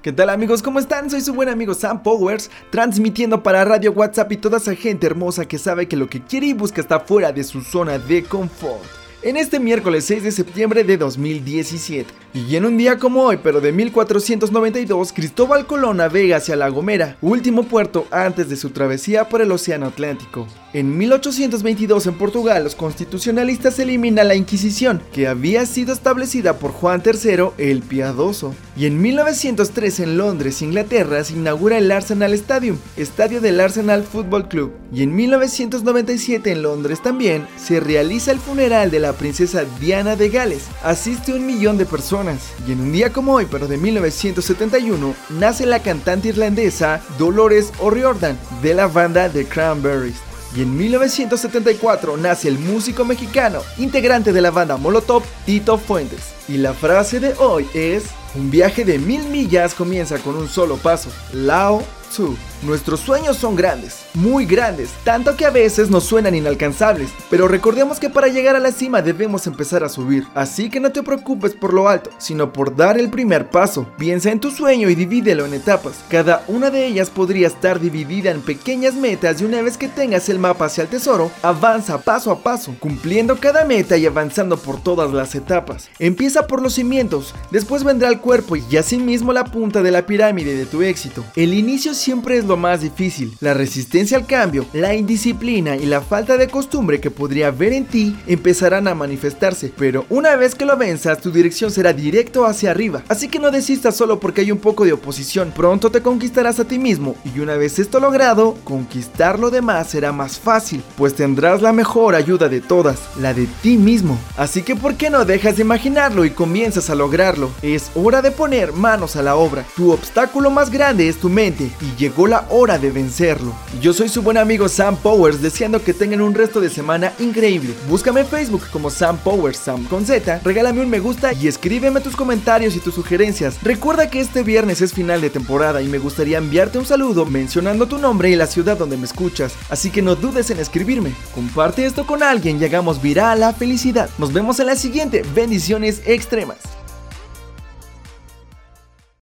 ¿Qué tal amigos? ¿Cómo están? Soy su buen amigo Sam Powers, transmitiendo para Radio WhatsApp y toda esa gente hermosa que sabe que lo que quiere y busca está fuera de su zona de confort. En este miércoles 6 de septiembre de 2017. Y en un día como hoy, pero de 1492, Cristóbal Colón navega hacia La Gomera, último puerto antes de su travesía por el Océano Atlántico. En 1822 en Portugal, los constitucionalistas eliminan la Inquisición, que había sido establecida por Juan III el Piadoso. Y en 1903 en Londres, Inglaterra, se inaugura el Arsenal Stadium, estadio del Arsenal Football Club. Y en 1997 en Londres también se realiza el funeral de la princesa Diana de Gales. Asiste un millón de personas y en un día como hoy, pero de 1971, nace la cantante irlandesa Dolores O'Riordan de la banda The Cranberries. Y en 1974 nace el músico mexicano, integrante de la banda Molotov, Tito Fuentes. Y la frase de hoy es, un viaje de mil millas comienza con un solo paso. Lao Tzu. Nuestros sueños son grandes, muy grandes, tanto que a veces nos suenan inalcanzables, pero recordemos que para llegar a la cima debemos empezar a subir, así que no te preocupes por lo alto, sino por dar el primer paso. Piensa en tu sueño y divídelo en etapas. Cada una de ellas podría estar dividida en pequeñas metas y una vez que tengas el mapa hacia el tesoro, avanza paso a paso, cumpliendo cada meta y avanzando por todas las etapas. Empieza por los cimientos, después vendrá el cuerpo y asimismo la punta de la pirámide de tu éxito. El inicio siempre es lo más difícil. La resistencia al cambio, la indisciplina y la falta de costumbre que podría haber en ti empezarán a manifestarse, pero una vez que lo venzas, tu dirección será directo hacia arriba. Así que no desistas solo porque hay un poco de oposición, pronto te conquistarás a ti mismo y una vez esto logrado, conquistar lo demás será más fácil, pues tendrás la mejor ayuda de todas, la de ti mismo. Así que ¿por qué no dejas de imaginarlo y comienzas a lograrlo? Es hora de poner manos a la obra. Tu obstáculo más grande es tu mente y llegó la hora de vencerlo. Yo soy su buen amigo Sam Powers, deseando que tengan un resto de semana increíble. Búscame en Facebook como Sam Powers, Sam con Z, regálame un me gusta y escríbeme tus comentarios y tus sugerencias. Recuerda que este viernes es final de temporada y me gustaría enviarte un saludo mencionando tu nombre y la ciudad donde me escuchas, así que no dudes en escribirme. Comparte esto con alguien y hagamos viral la felicidad. Nos vemos en la siguiente. Bendiciones extremas.